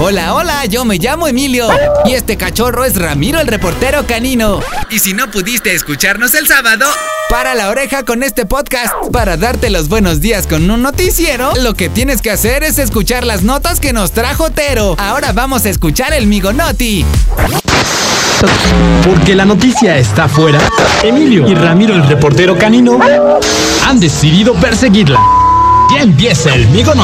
Hola, hola, yo me llamo Emilio. Y este cachorro es Ramiro el reportero canino. Y si no pudiste escucharnos el sábado, para la oreja con este podcast. Para darte los buenos días con un noticiero, lo que tienes que hacer es escuchar las notas que nos trajo Tero. Ahora vamos a escuchar el Migo Noti. Porque la noticia está afuera, Emilio y Ramiro el reportero canino han decidido perseguirla. Ya empieza el Migo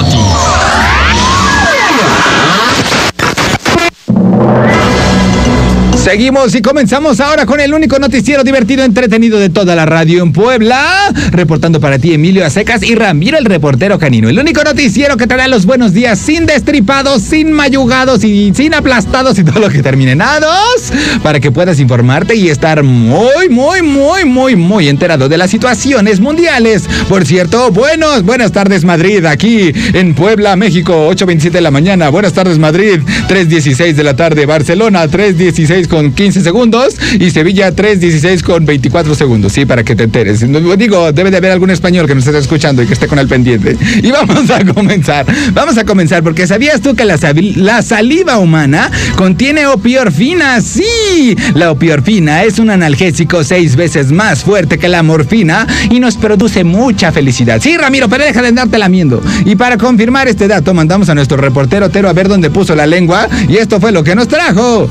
Seguimos y comenzamos ahora con el único noticiero divertido entretenido de toda la radio en Puebla. Reportando para ti Emilio Acecas y Ramiro el reportero canino. El único noticiero que te da los buenos días sin destripados, sin mayugados y sin aplastados y todo lo que termine nados. Para que puedas informarte y estar muy, muy, muy, muy, muy enterado de las situaciones mundiales. Por cierto, buenos, buenas tardes Madrid, aquí en Puebla, México, 8.27 de la mañana. Buenas tardes Madrid, 3.16 de la tarde. Barcelona, 3.16 con 15 segundos y Sevilla 3.16 con 24 segundos, sí, para que te enteres. Digo, debe de haber algún español que nos esté escuchando y que esté con el pendiente. Y vamos a comenzar, vamos a comenzar, porque ¿sabías tú que la, saliva humana contiene opiorfina? Sí, la opiorfina es un analgésico seis veces más fuerte que la morfina y nos produce mucha felicidad. Sí, Ramiro, pero deja de andarte lamiendo. Y para confirmar este dato, mandamos a nuestro reportero Tero a ver dónde puso la lengua y esto fue lo que nos trajo.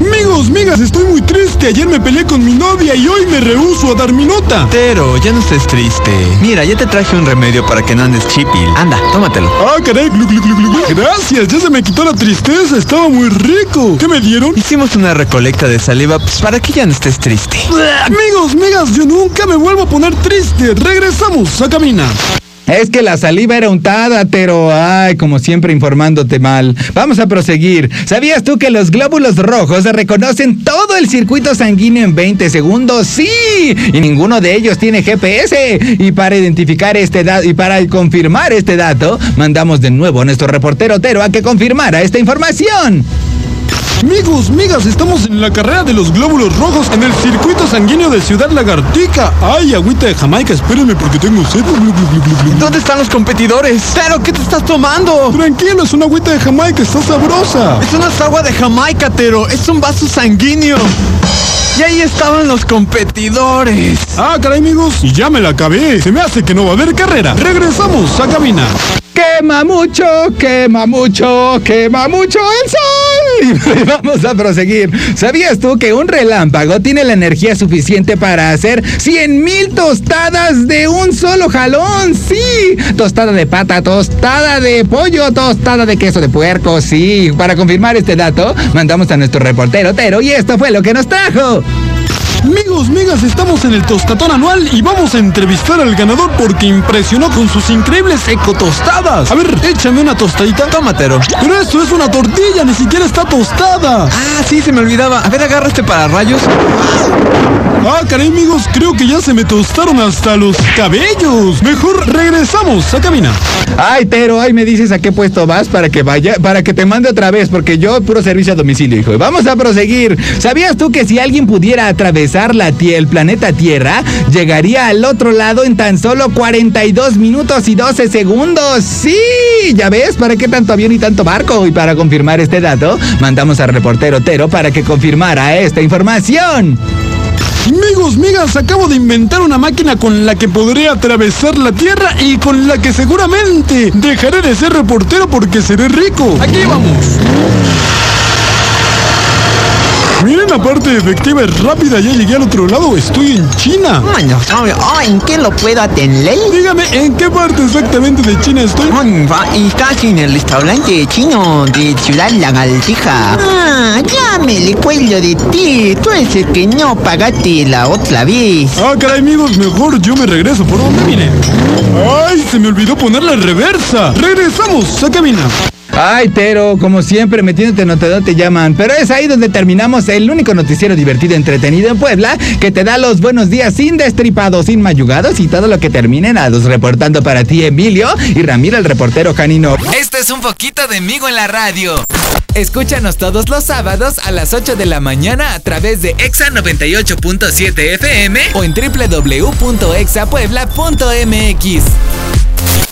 Amigos, migas, estoy muy triste. Ayer me peleé con mi novia y hoy me rehuso a dar mi nota. Pero, ya no estés triste. Mira, ya te traje un remedio para que no andes chipil. Anda, tómatelo. Ah, caray, glu, glu, glu, glu. Gracias, ya se me quitó la tristeza. Estaba muy rico. ¿Qué me dieron? Hicimos una recolecta de saliva pues, para que ya no estés triste. Amigos, migas, yo nunca me vuelvo a poner triste. Regresamos a caminar. Es que la saliva era untada, pero ay, como siempre informándote mal. Vamos a proseguir. ¿Sabías tú que los glóbulos rojos reconocen todo el circuito sanguíneo en 20 segundos? Sí, y ninguno de ellos tiene GPS. Y para identificar este dato y para confirmar este dato, mandamos de nuevo a nuestro reportero Tero a que confirmara esta información. Amigos, migas, estamos en la carrera de los glóbulos rojos en el circuito sanguíneo de Ciudad Lagartica. Ay, agüita de Jamaica, espérenme porque tengo sed. ¿Dónde están los competidores? ¿Pero qué te estás tomando? Tranquilo, es una agüita de Jamaica, está sabrosa. Es una agua de Jamaica, Tero. Es un vaso sanguíneo. Y ahí estaban los competidores. Ah, caray, amigos, y ya me la acabé. Se me hace que no va a haber carrera. Regresamos a caminar. Quema mucho, quema mucho, quema mucho el sol. Y vamos a proseguir. ¿Sabías tú que un relámpago tiene la energía suficiente para hacer 100 mil tostadas de un solo jalón? Sí. Tostada de pata, tostada de pollo, tostada de queso de puerco. Sí. Para confirmar este dato, mandamos a nuestro reportero Tero y esto fue lo que nos trajo. Amigos, migas, estamos en el Tostatón anual y vamos a entrevistar al ganador porque impresionó con sus increíbles ecotostadas. A ver, échame una tostadita. Tómatelo. Pero esto es una tortilla, ni siquiera está tostada. Ah, sí, se me olvidaba. A ver, agarra este para rayos. Ah, caray, amigos, creo que ya se me tostaron hasta los cabellos. Mejor regresamos a caminar. Ay, pero ay, me dices a qué puesto vas para que vaya, para que te mande otra vez, porque yo puro servicio a domicilio, hijo. Vamos a proseguir. ¿Sabías tú que si alguien pudiera atravesar la el planeta Tierra, llegaría al otro lado en tan solo 42 minutos y 12 segundos? Sí, ya ves, ¿para qué tanto avión y tanto barco? Y para confirmar este dato, mandamos al reportero Tero para que confirmara esta información. Amigos, migas, acabo de inventar una máquina con la que podré atravesar la Tierra y con la que seguramente dejaré de ser reportero porque seré rico. Aquí vamos. Miren la parte efectiva es rápida, ya llegué al otro lado, estoy en China. Bueno, ¿en qué lo puedo atender? Dígame, ¿en qué parte exactamente de China estoy? Estás en el restaurante chino de Ciudad Lagartija. Ah, ya me le cuello de ti, tú eres el que no pagaste la otra vez. Ah, caray, amigos, mejor yo me regreso, ¿por dónde vine? ¡Ay, se me olvidó ponerla en reversa! ¡Regresamos a caminar! Ay, Tero, como siempre, metiéndote notado te llaman. Pero es ahí donde terminamos el único noticiero divertido y entretenido en Puebla que te da los buenos días sin destripados, sin mayugados y todo lo que termine en ados. Reportando para ti, Emilio y Ramiro, el reportero canino. Este es un poquito de Migo en la radio. Escúchanos todos los sábados a las 8 de la mañana a través de Exa 98.7 FM o en www.exapuebla.mx.